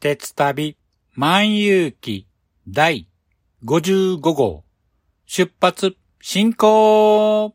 鉄旅万有記第55号。出発進行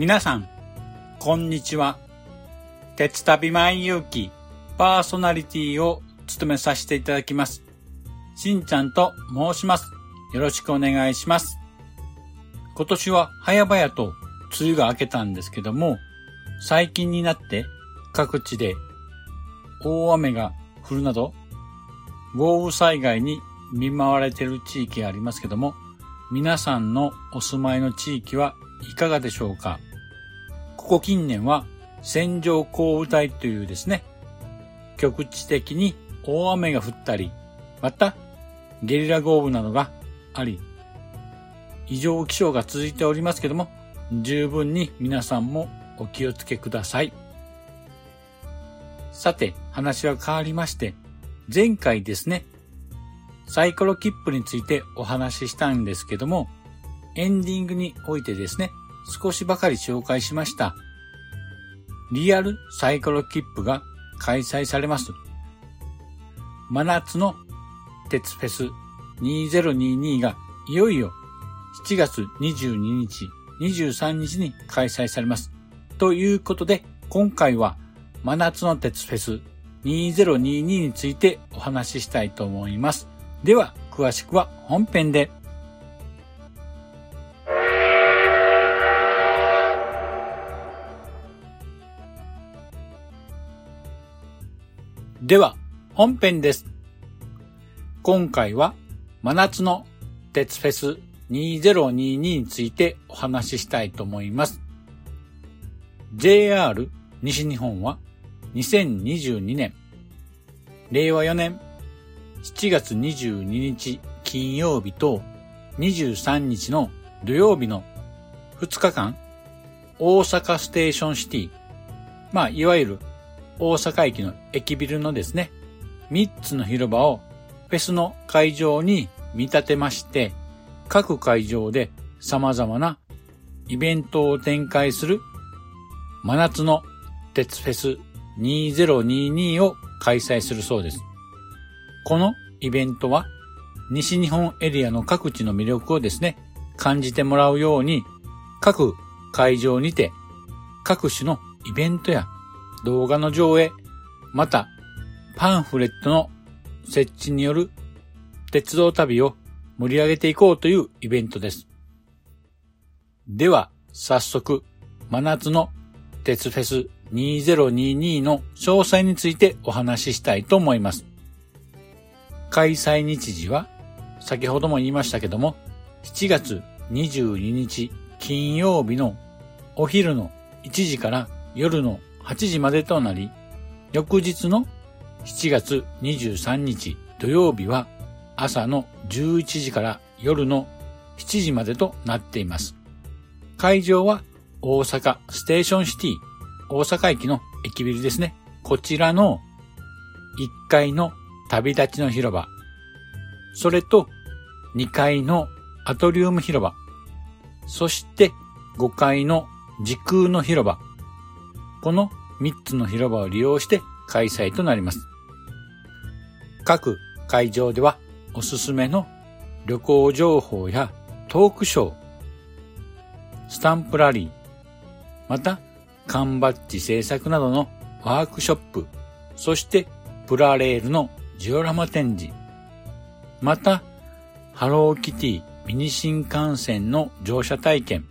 皆さん、こんにちは。鉄旅万有記パーソナリティを務めさせていただきます。しんちゃんと申します。よろしくお願いします。今年は早々と梅雨が明けたんですけども、最近になって各地で大雨が降るなど、豪雨災害に見舞われている地域がありますけども、皆さんのお住まいの地域はいかがでしょうか？ここ近年は線状降雨帯というですね、局地的に大雨が降ったり、またゲリラ豪雨などがあり、異常気象が続いておりますけども、十分に皆さんもお気をつけください。さて、話は変わりまして、前回ですね、サイコロ切符についてお話ししたんですけども、エンディングにおいてですね、少しばかり紹介しました。リアルサイコロ切符が開催されます。真夏の鉄フェス2022がいよいよ7月22日、23日に開催されます。ということで、今回は真夏の鉄フェス2022についてお話ししたいと思います。では、詳しくは本編で。では、本編です。今回は、真夏の鉄フェス2022についてお話ししたいと思います。JR 西日本は2022年、令和4年7月22日金曜日と23日の土曜日の2日間、大阪ステーションシティ、まあ、いわゆる大阪駅の駅ビルのですね、3つの広場をフェスの会場に見立てまして、各会場で様々なイベントを展開する真夏の鉄フェス2022を開催するそうです。このイベントは西日本エリアの各地の魅力をですね、感じてもらうように各会場にて各種のイベントや動画の上映、また、パンフレットの設置による鉄道旅を盛り上げていこうというイベントです。では、早速、真夏の鉄フェス2022の詳細についてお話ししたいと思います。開催日時は、先ほども言いましたけども、7月22日金曜日のお昼の1時から夜の8時までとなり、翌日の7月23日土曜日は朝の11時から夜の7時までとなっています。会場は大阪ステーションシティ大阪駅の駅ビルですね。こちらの1階の旅立ちの広場、それと2階のアトリウム広場、そして5階の時空の広場、この3つの広場を利用して開催となります。各会場ではおすすめの旅行情報やトークショー、スタンプラリー、また缶バッジ制作などのワークショップ、そしてプラレールのジオラマ展示、またハローキティミニ新幹線の乗車体験、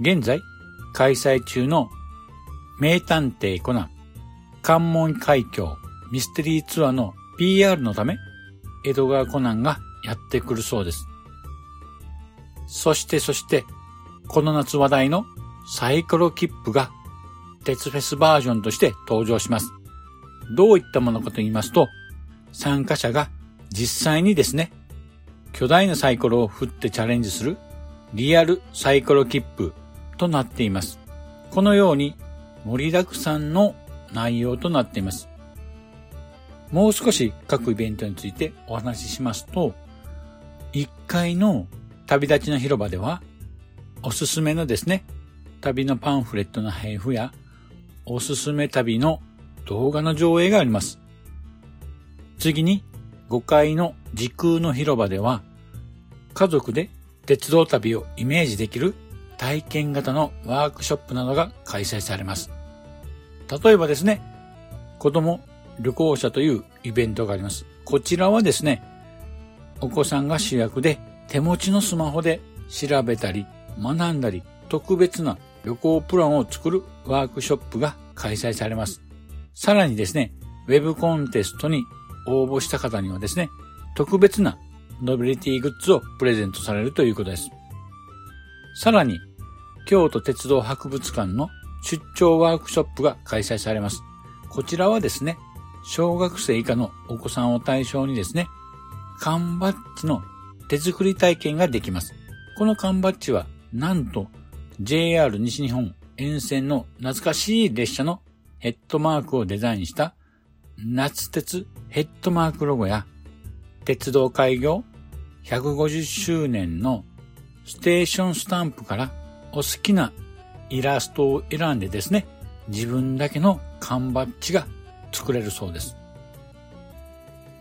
現在開催中の名探偵コナン関門海峡ミステリーツアーの PR のため、江戸川コナンがやってくるそうです。そしてそして、この夏話題のサイクロ切符が鉄フェスバージョンとして登場します。どういったものかと言いますと、参加者が実際にですね、巨大なサイコロを振ってチャレンジするリアルサイコロ切符となっています。このように盛りだくさんの内容となっています。もう少し各イベントについてお話ししますと、1階の旅立ちの広場では、おすすめのですね、旅のパンフレットの配布や、おすすめ旅の動画の上映があります。次に、5階の時空の広場では、家族で鉄道旅をイメージできる体験型のワークショップなどが開催されます。例えばですね、子供旅行者というイベントがあります。こちらはですね、お子さんが主役で手持ちのスマホで調べたり学んだり特別な旅行プランを作るワークショップが開催されます。さらにですね、ウェブコンテストに応募した方にはですね、特別なノビリティグッズをプレゼントされるということです。さらに、京都鉄道博物館の出張ワークショップが開催されます。こちらはですね、小学生以下のお子さんを対象にですね、缶バッジの手作り体験ができます。この缶バッジは、なんと JR 西日本沿線の懐かしい列車のヘッドマークをデザインした夏鉄ヘッドマークロゴや鉄道開業150周年のステーションスタンプからお好きなイラストを選んでですね、自分だけの缶バッジが作れるそうです。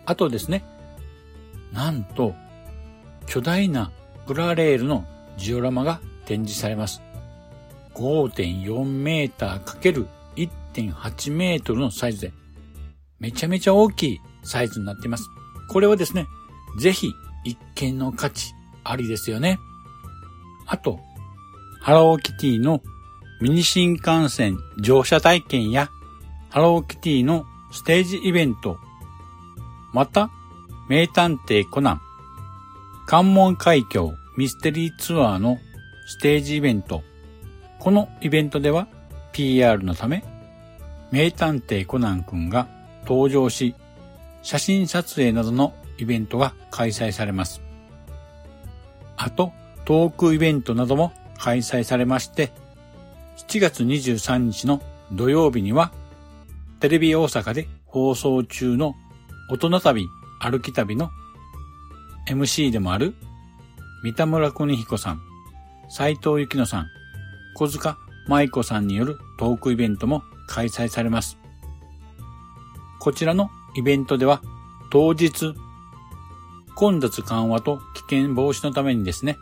あとですね、なんと、巨大なプラレールのジオラマが展示されます。5.4メーター ×1.8 メートルのサイズで、めちゃめちゃ大きいサイズになっています。これはですね、ぜひ一見の価値ありですよね。あと、ハローキティのミニ新幹線乗車体験やハローキティのステージイベント、また、名探偵コナン、関門海峡ミステリーツアーのステージイベント、このイベントでは PR のため、名探偵コナン君が登場し、写真撮影などのイベントが開催されます。あと、トークイベントなども開催されまして、7月23日の土曜日には、テレビ大阪で放送中の大人旅歩き旅の MC でもある三田村邦彦さん、斎藤幸乃さん、小塚舞子さんによるトークイベントも開催されます。こちらのイベントでは当日、混雑緩和と危険防止のためにですね、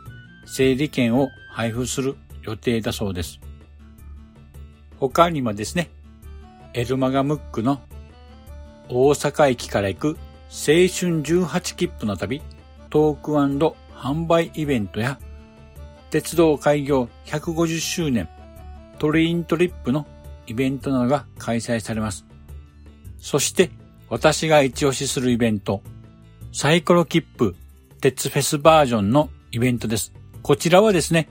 整理券を配布する予定だそうです。他にもですね、エルマガムックの大阪駅から行く青春18切符の旅トーク販売イベントや鉄道開業150周年トレイントリップのイベントなどが開催されます。そして私が一押しするイベント、サイコロ切符鉄フェスバージョンのイベントです。こちらはですね、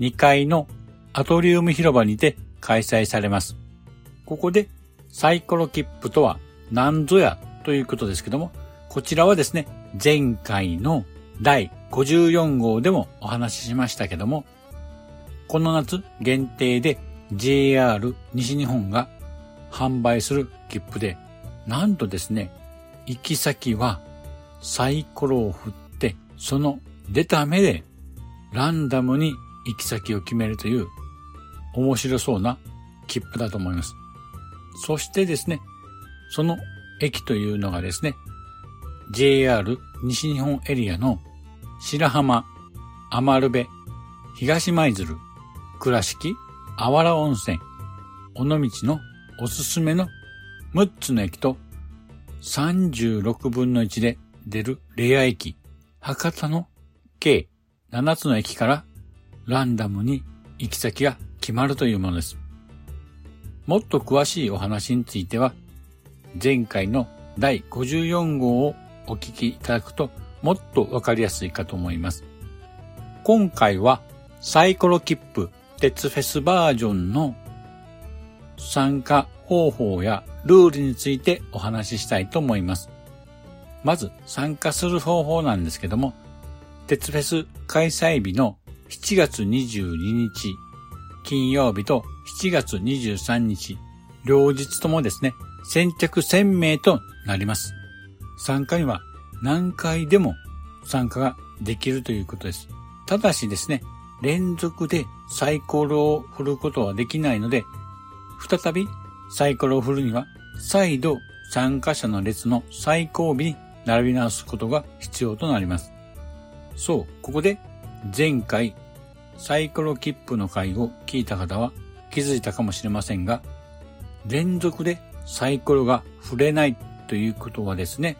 2階のアトリウム広場にて開催されます。ここでサイコロ切符とは何ぞやということですけども、こちらはですね、前回の第54号でもお話ししましたけども、この夏限定で JR 西日本が販売する切符で、なんとですね、行き先はサイコロを振って、その出た目でランダムに行き先を決めるという面白そうな切符だと思います。そしてですね、その駅というのがですね、JR 西日本エリアの白浜、余部、東舞鶴、倉敷、あわら温泉、尾道のおすすめの6つの駅と36分の1で出るレア駅、博多の計7つの駅からランダムに行き先が決まるというものです。もっと詳しいお話については、前回の第54号をお聞きいただくともっとわかりやすいかと思います。今回はサイコロ切符鉄フェスバージョンの参加方法やルールについてお話ししたいと思います。まず参加する方法なんですけども、鉄フェス開催日の7月22日金曜日と7月23日、両日ともですね、先着1000名となります。参加には何回でも参加ができるということです。ただしですね、連続でサイコロを振ることはできないので、再びサイコロを振るには、再度参加者の列の最後尾に並び直すことが必要となります。そう、ここで前回サイコロ切符の回を聞いた方は気づいたかもしれませんが、連続でサイコロが触れないということはですね、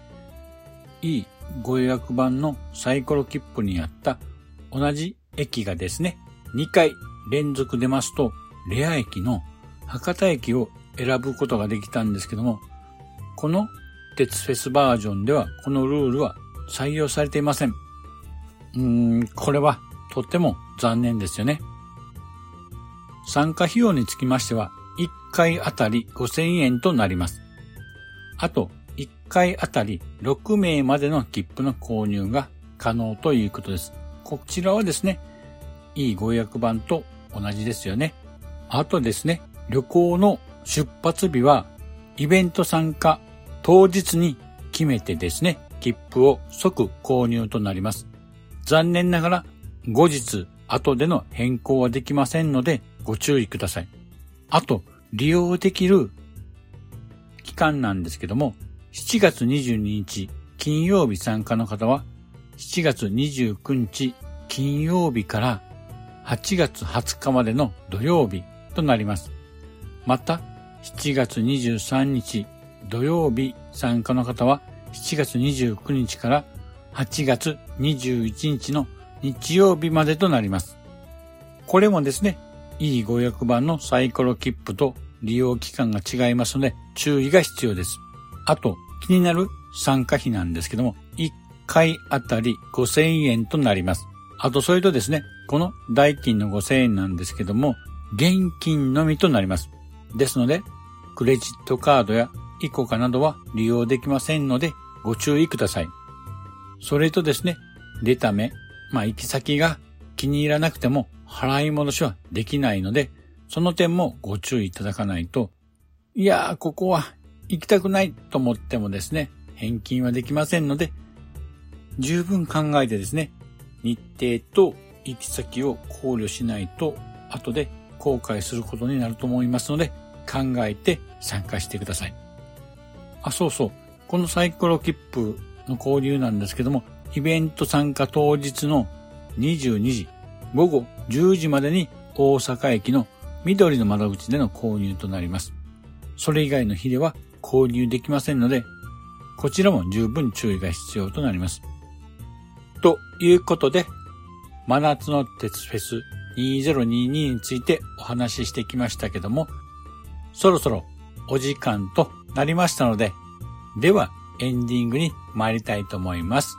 いいご予約版のサイコロ切符にあった同じ駅がですね、2回連続出ますと、レア駅の博多駅を選ぶことができたんですけども、この鉄フェスバージョンではこのルールは採用されていません。うーん、これはとっても残念ですよね。参加費用につきましては、1回あたり5000円となります。あと、1回あたり6名までの切符の購入が可能ということです。こちらはですね、いいご予約版と同じですよね。あとですね、旅行の出発日はイベント参加当日に決めてですね、切符を即購入となります。残念ながら後日後での変更はできませんのでご注意ください。あと、利用できる期間なんですけども、7月22日金曜日参加の方は、7月29日金曜日から8月20日までの土曜日となります。また、7月23日土曜日参加の方は、7月29日から8月21日の日曜日までとなります。これもですね、いいご予約版のサイコロ切符と利用期間が違いますので注意が必要です。あと、気になる参加費なんですけども、1回あたり5000円となります。あと、それとですね、この代金の5000円なんですけども、現金のみとなります。ですので、クレジットカードやイコカなどは利用できませんので、ご注意ください。それとですね、出た目、まあ行き先が気に入らなくても払い戻しはできないので、その点もご注意いただかないと、いやー、ここは行きたくないと思ってもですね、返金はできませんので、十分考えてですね、日程と行き先を考慮しないと、後で後悔することになると思いますので、考えて参加してください。あ、そうそう。このサイコロ切符の交流なんですけども、イベント参加当日の22時、午後10時までに大阪駅の緑の窓口での購入となります。それ以外の日では購入できませんので、こちらも十分注意が必要となります。ということで、真夏の鉄フェス2022についてお話ししてきましたけども、そろそろお時間となりましたので、ではエンディングに参りたいと思います。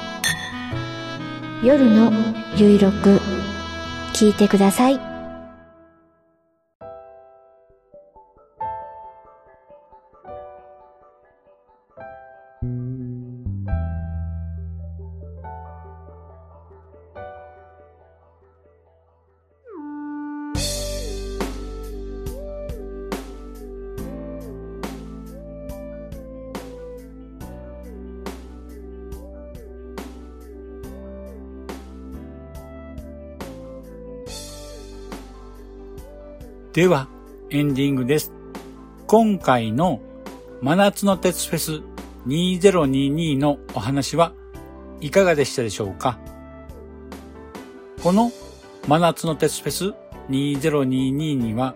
夜のゆいろく聞いてください。では、エンディングです。今回の真夏の鉄フェス2022のお話はいかがでしたでしょうか？この真夏の鉄フェス2022には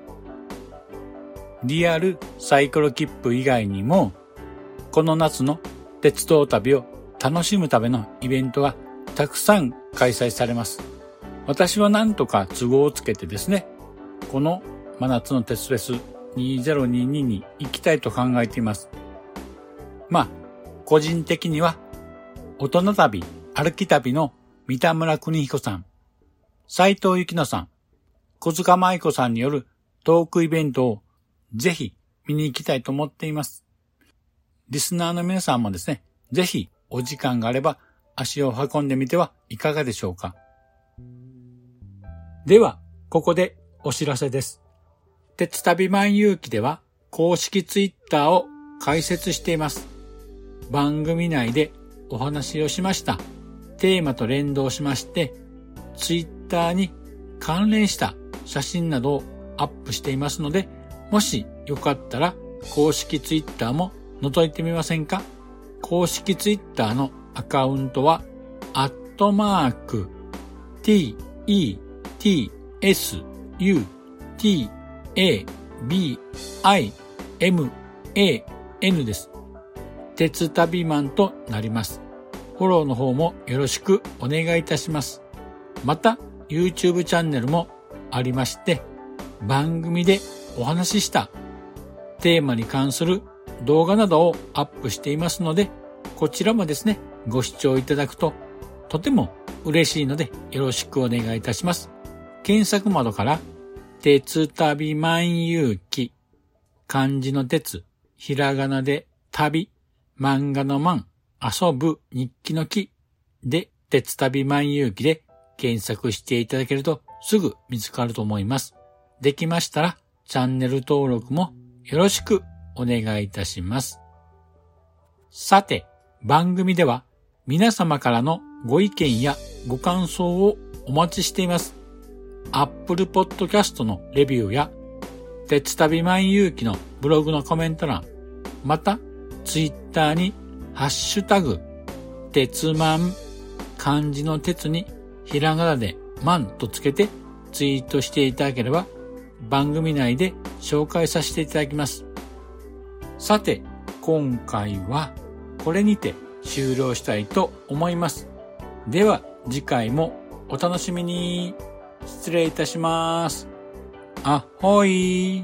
リアルサイクロ切符以外にもこの夏の鉄道旅を楽しむためのイベントがたくさん開催されます。私はなんとか都合をつけてですね、この真夏の鉄フェス2022に行きたいと考えています。まあ、個人的には、大人旅、歩き旅の三田村邦彦さん、斉藤幸乃さん、小塚舞子さんによるトークイベントをぜひ見に行きたいと思っています。リスナーの皆さんもですね、ぜひお時間があれば足を運んでみてはいかがでしょうか。では、ここでお知らせです。鉄旅万有記では公式ツイッターを開設しています。番組内でお話をしましたテーマと連動しまして、ツイッターに関連した写真などをアップしていますので、もしよかったら公式ツイッターも覗いてみませんか？公式ツイッターのアカウントは、アットマーク、t, e, t, s, u, t, A, B, I, M, A, N です。鉄旅マンとなります。フォローの方もよろしくお願いいたします。また、YouTube チャンネルもありまして、番組でお話ししたテーマに関する動画などをアップしていますので、こちらもですね、ご視聴いただくととても嬉しいのでよろしくお願いいたします。検索窓から鉄旅万有記。漢字の鉄、ひらがなで旅、漫画の漫、遊ぶ日記の記で鉄旅万有記で検索していただけるとすぐ見つかると思います。できましたらチャンネル登録もよろしくお願いいたします。さて、番組では皆様からのご意見やご感想をお待ちしています。Apple Podcast のレビューや、鉄旅万有記のブログのコメント欄、また、Twitter に、ハッシュタグ、鉄万、漢字の鉄に、ひらがなで万とつけてツイートしていただければ、番組内で紹介させていただきます。さて、今回はこれにて終了したいと思います。では次回もお楽しみに。失礼いたします。あ、ほい。